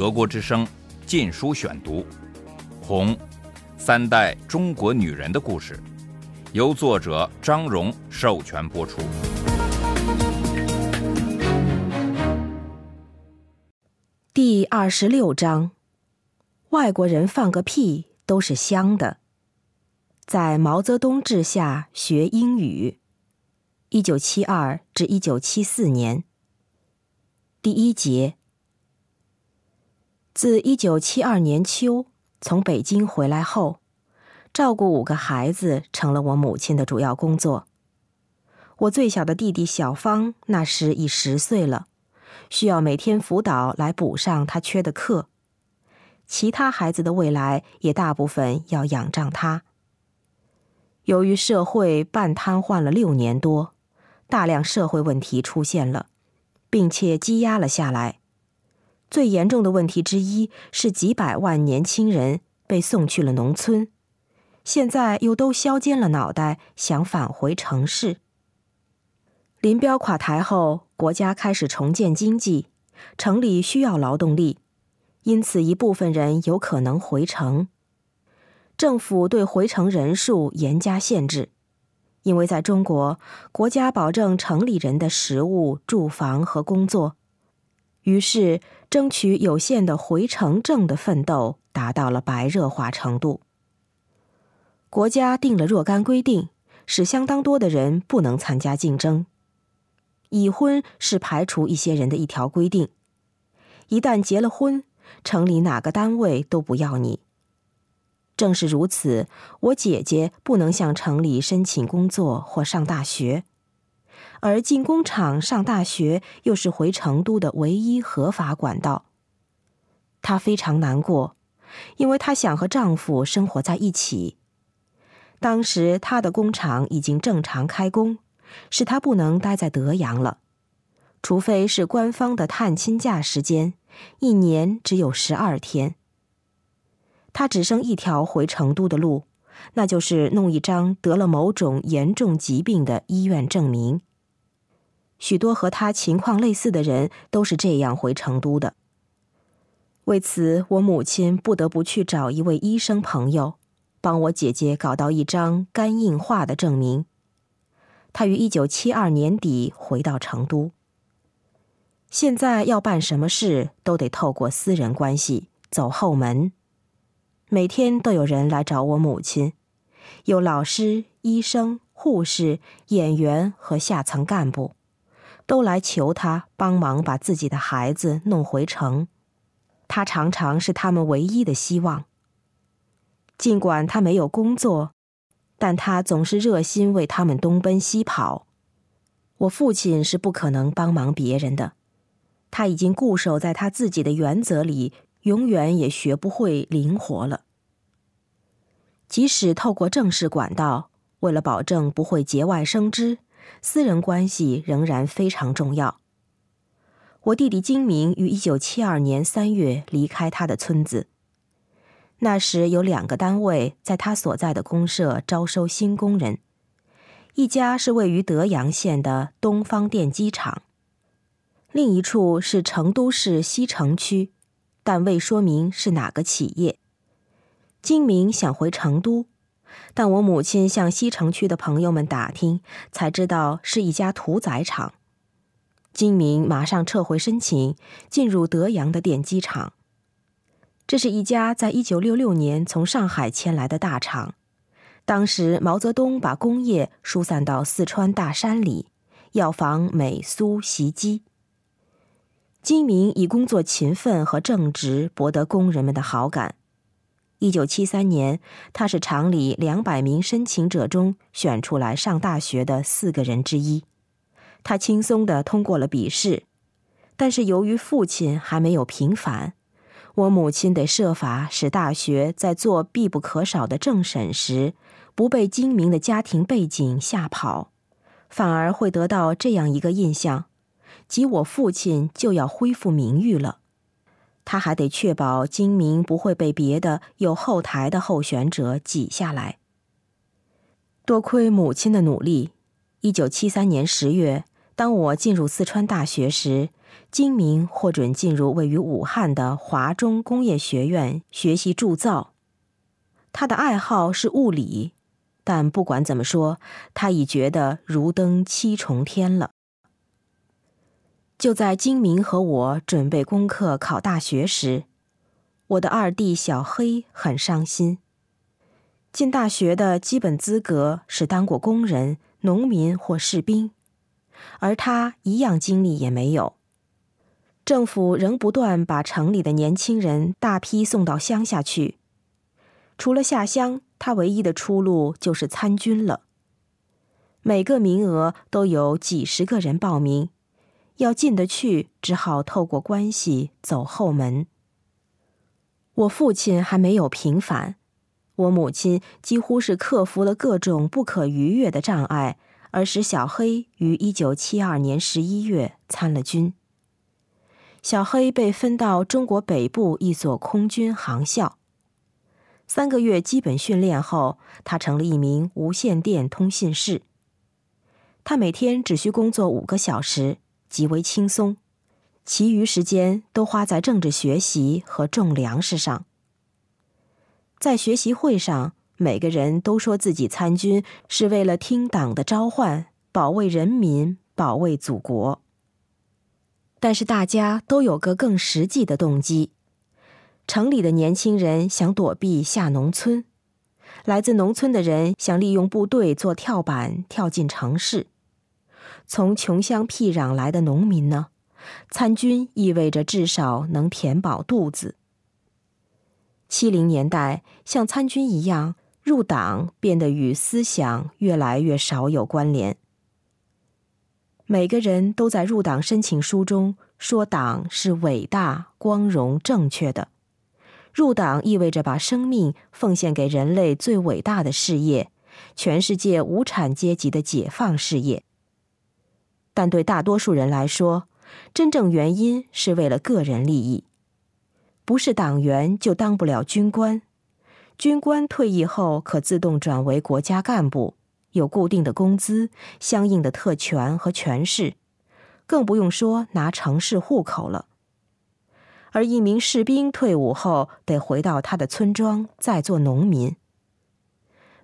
德国之声《禁书选读》，《红》，三代中国女人的故事，由作者张荣授权播出。第二十六章：外国人放个屁都是香的。在毛泽东治下学英语，一九七二至一九七四年。第一节。自一九七二年秋从北京回来后，照顾五个孩子成了我母亲的主要工作。我最小的弟弟小芳那时已十岁了，需要每天辅导来补上他缺的课。其他孩子的未来也大部分要仰仗他。由于社会半瘫痪了六年多，大量社会问题出现了，并且积压了下来。最严重的问题之一是，几百万年轻人被送去了农村，现在又都削尖了脑袋想返回城市。林彪垮台后，国家开始重建经济，城里需要劳动力，因此一部分人有可能回城。政府对回城人数严加限制，因为在中国，国家保证城里人的食物、住房和工作。于是，争取有限的回城证的奋斗达到了白热化程度。国家定了若干规定，使相当多的人不能参加竞争。已婚是排除一些人的一条规定，一旦结了婚，城里哪个单位都不要你。正是如此，我姐姐不能向城里申请工作或上大学。而进工厂、上大学又是回成都的唯一合法管道。她非常难过，因为她想和丈夫生活在一起。当时她的工厂已经正常开工，使她不能待在德阳了，除非是官方的探亲假时间，一年只有十二天。她只剩一条回成都的路，那就是弄一张得了某种严重疾病的医院证明。许多和他情况类似的人都是这样回成都的。为此，我母亲不得不去找一位医生朋友，帮我姐姐搞到一张肝硬化的证明。他于一九七二年底回到成都。现在要办什么事都得透过私人关系，走后门。每天都有人来找我母亲，有老师、医生、护士、演员和下层干部。都来求他帮忙把自己的孩子弄回城，他常常是他们唯一的希望。尽管他没有工作，但他总是热心为他们东奔西跑。我父亲是不可能帮忙别人的，他已经固守在他自己的原则里，永远也学不会灵活了。即使透过正式管道，为了保证不会节外生枝。私人关系仍然非常重要。我弟弟金明于一九七二年三月离开他的村子。那时有两个单位在他所在的公社招收新工人，一家是位于德阳县的东方电机厂，另一处是成都市西城区，但未说明是哪个企业。金明想回成都。但我母亲向西城区的朋友们打听，才知道是一家屠宰场。金明马上撤回申请，进入德阳的电机厂。这是一家在一九六六年从上海迁来的大厂。当时毛泽东把工业疏散到四川大山里，要防美苏袭击。金明以工作勤奋和正直博得工人们的好感。一九七三年，他是厂里两百名申请者中选出来上大学的四个人之一。他轻松地通过了笔试，但是由于父亲还没有平反，我母亲得设法使大学在做必不可少的政审时，不被精明的家庭背景吓跑，反而会得到这样一个印象，即我父亲就要恢复名誉了。他还得确保精明不会被别的有后台的候选者挤下来。多亏母亲的努力，一九七三年十月，当我进入四川大学时，金明获准进入位于武汉的华中工业学院学习铸造。他的爱好是物理，但不管怎么说，他已觉得如登七重天了。就在金明和我准备功课考大学时，我的二弟小黑很伤心。进大学的基本资格是当过工人、农民或士兵，而他一样经历也没有。政府仍不断把城里的年轻人大批送到乡下去。除了下乡，他唯一的出路就是参军了。每个名额都有几十个人报名，要进得去，只好透过关系走后门。我父亲还没有平反，我母亲几乎是克服了各种不可逾越的障碍，而使小黑于一九七二年十一月参了军。小黑被分到中国北部一所空军航校。三个月基本训练后，他成了一名无线电通信士。他每天只需工作五个小时，极为轻松，其余时间都花在政治学习和种粮食上。在学习会上，每个人都说自己参军是为了听党的召唤，保卫人民，保卫祖国。但是大家都有个更实际的动机。城里的年轻人想躲避下农村，来自农村的人想利用部队做跳板跳进城市。从穷乡僻壤来的农民呢，参军意味着至少能填饱肚子。七零年代，像参军一样入党变得与思想越来越少有关联。每个人都在入党申请书中说党是伟大、光荣、正确的。入党意味着把生命奉献给人类最伟大的事业——全世界无产阶级的解放事业。但对大多数人来说，真正原因是为了个人利益。不是党员就当不了军官，军官退役后可自动转为国家干部，有固定的工资、相应的特权和权势，更不用说拿城市户口了。而一名士兵退伍后得回到他的村庄，再做农民。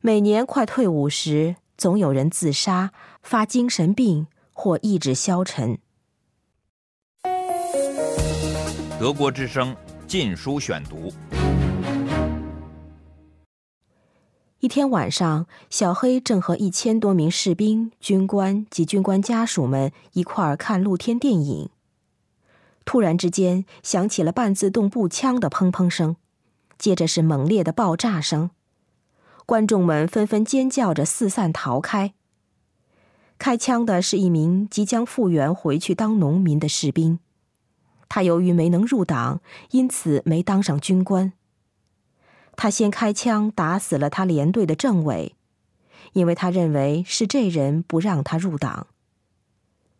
每年快退伍时，总有人自杀、发精神病或意志消沉。德国之声《禁书选读》。一天晚上，小黑正和一千多名士兵、军官及军官家属们一块儿看露天电影。突然之间，响起了半自动步枪的砰砰声，接着是猛烈的爆炸声，观众们纷纷尖叫着四散逃开。开枪的是一名即将复员回去当农民的士兵，他由于没能入党，因此没当上军官。他先开枪打死了他连队的政委，因为他认为是这人不让他入党。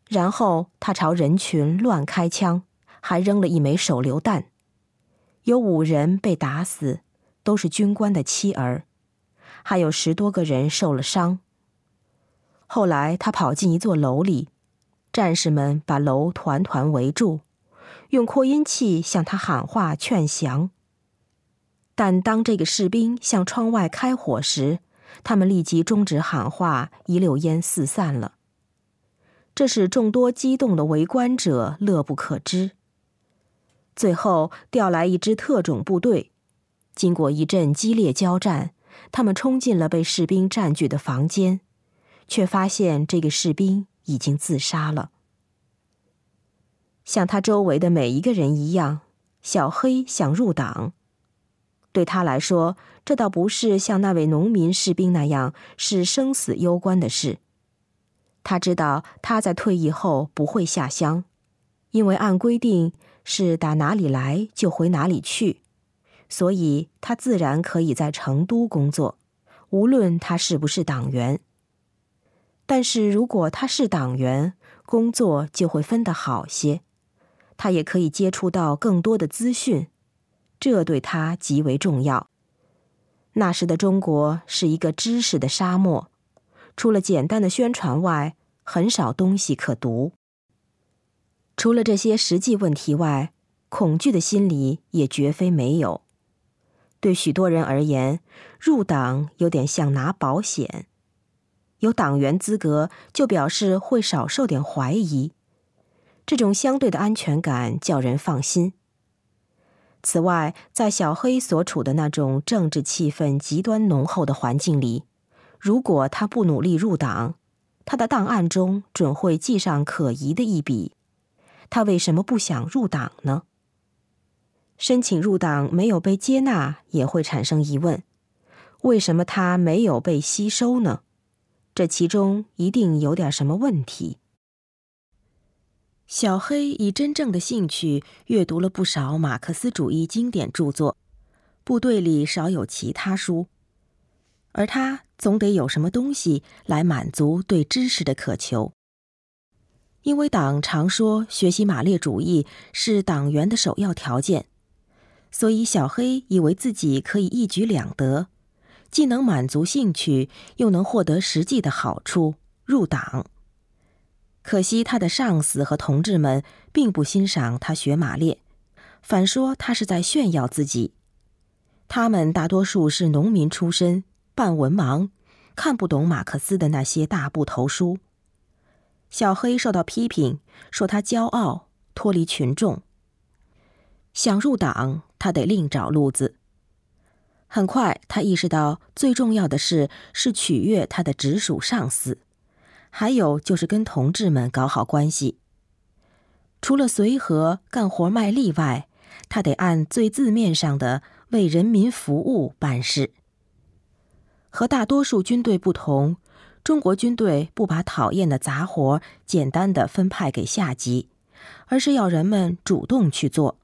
然后他朝人群乱开枪。还扔了一枚手榴弹，有五人被打死，都是军官的妻儿，还有十多个人受了伤。后来他跑进一座楼里，战士们把楼团团围住，用扩音器向他喊话劝降。但当这个士兵向窗外开火时，他们立即终止喊话，一溜烟四散了。这使众多激动的围观者乐不可支。最后调来一支特种部队，经过一阵激烈交战，他们冲进了被士兵占据的房间，却发现这个士兵已经自杀了。像他周围的每一个人一样，小黑想入党。对他来说，这倒不是像那位农民士兵那样是生死攸关的事。他知道他在退役后不会下乡，因为按规定。是打哪里来就回哪里去，所以他自然可以在成都工作，无论他是不是党员。但是如果他是党员，工作就会分得好些，他也可以接触到更多的资讯，这对他极为重要。那时的中国是一个知识的沙漠，除了简单的宣传外，很少东西可读。除了这些实际问题外，恐惧的心理也绝非没有。对许多人而言，入党有点像拿保险，有党员资格就表示会少受点怀疑，这种相对的安全感叫人放心。此外，在小黑所处的那种政治气氛极端浓厚的环境里，如果他不努力入党，他的档案中准会记上可疑的一笔。他为什么不想入党呢？申请入党没有被接纳，也会产生疑问：为什么他没有被吸收呢？这其中一定有点什么问题。小黑以真正的兴趣阅读了不少马克思主义经典著作，部队里少有其他书，而他总得有什么东西来满足对知识的渴求。因为党常说学习马列主义是党员的首要条件。所以，小黑以为自己可以一举两得，既能满足兴趣，又能获得实际的好处——入党。可惜，他的上司和同志们并不欣赏他学马列，反说他是在炫耀自己。他们大多数是农民出身，半文盲，看不懂马克思的那些大部头书。小黑受到批评，说他骄傲，脱离群众。想入党，他得另找路子。很快，他意识到最重要的事是取悦他的直属上司，还有就是跟同志们搞好关系。除了随和干活卖力外，他得按最字面上的为人民服务办事。和大多数军队不同，中国军队不把讨厌的杂活简单的分派给下级，而是要人们主动去做。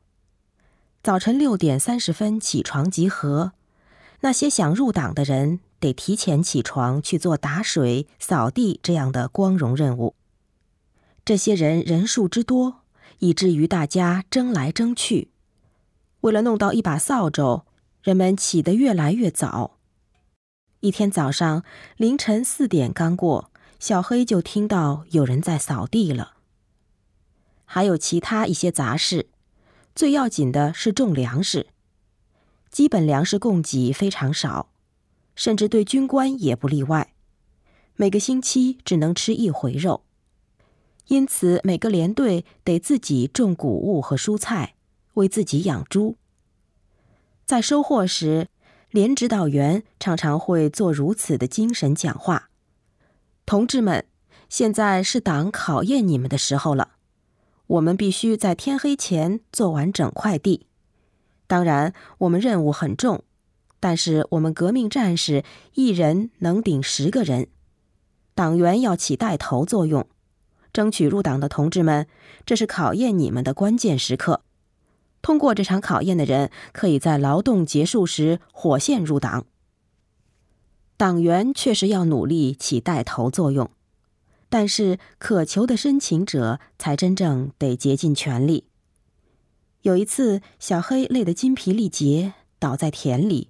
早晨六点三十分起床集合，那些想入党的人得提前起床去做打水、扫地这样的光荣任务。这些人人数之多，以至于大家争来争去。为了弄到一把扫帚，人们起得越来越早。一天早上凌晨四点刚过，小黑就听到有人在扫地了。还有其他一些杂事。最要紧的是种粮食，基本粮食供给非常少，甚至对军官也不例外，每个星期只能吃一回肉，因此每个连队得自己种谷物和蔬菜，为自己养猪。在收获时，连指导员常常会做如此的精神讲话：“同志们，现在是党考验你们的时候了。”我们必须在天黑前做完整块地。当然，我们任务很重，但是我们革命战士一人能顶十个人。党员要起带头作用，争取入党的同志们，这是考验你们的关键时刻。通过这场考验的人，可以在劳动结束时火线入党。党员确实要努力起带头作用。但是渴求的申请者才真正得竭尽全力。有一次，小黑累得筋疲力竭，倒在田里。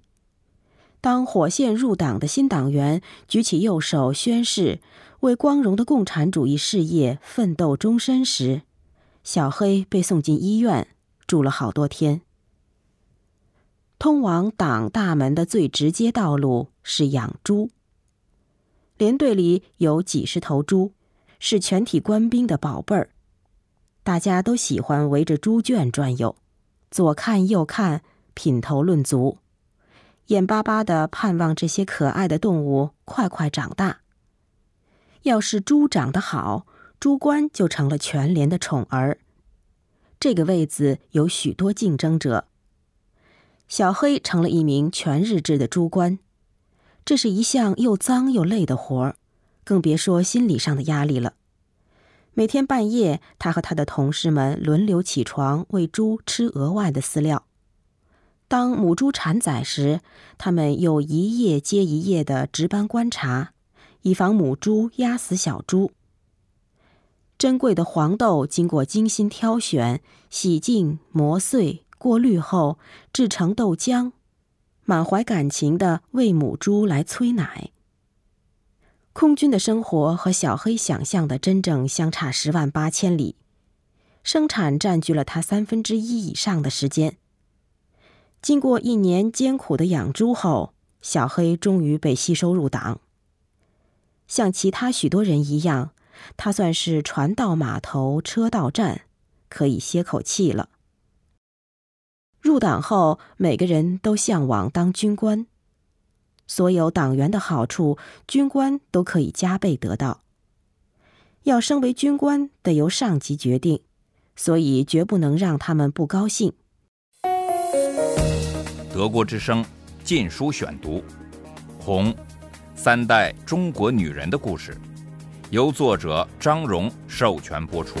当火线入党的新党员举起右手宣誓为光荣的共产主义事业奋斗终身时，小黑被送进医院，住了好多天。通往党大门的最直接道路是养猪。连队里有几十头猪，是全体官兵的宝贝儿。大家都喜欢围着猪圈转悠，左看右看，品头论足，眼巴巴的盼望这些可爱的动物快快长大。要是猪长得好，猪官就成了全连的宠儿。这个位子有许多竞争者。小黑成了一名全日制的猪官。这是一项又脏又累的活儿，更别说心理上的压力了。每天半夜，他和他的同事们轮流起床喂猪吃额外的饲料。当母猪产崽时，他们又一夜接一夜的值班观察，以防母猪压死小猪。珍贵的黄豆经过精心挑选、洗净、磨碎、过滤后，制成豆浆。满怀感情的为母猪来催奶。空军的生活和小黑想象的真正相差十万八千里。生产占据了他三分之一以上的时间。经过一年艰苦的养猪后，小黑终于被吸收入党。像其他许多人一样，他算是船到码头车到站，可以歇口气了。入党后，每个人都向往当军官，所有党员的好处，军官都可以加倍得到。要升为军官，得由上级决定，所以绝不能让他们不高兴。德国之声《禁书选读》，《红三代中国女人的故事》，由作者张荣授权播出。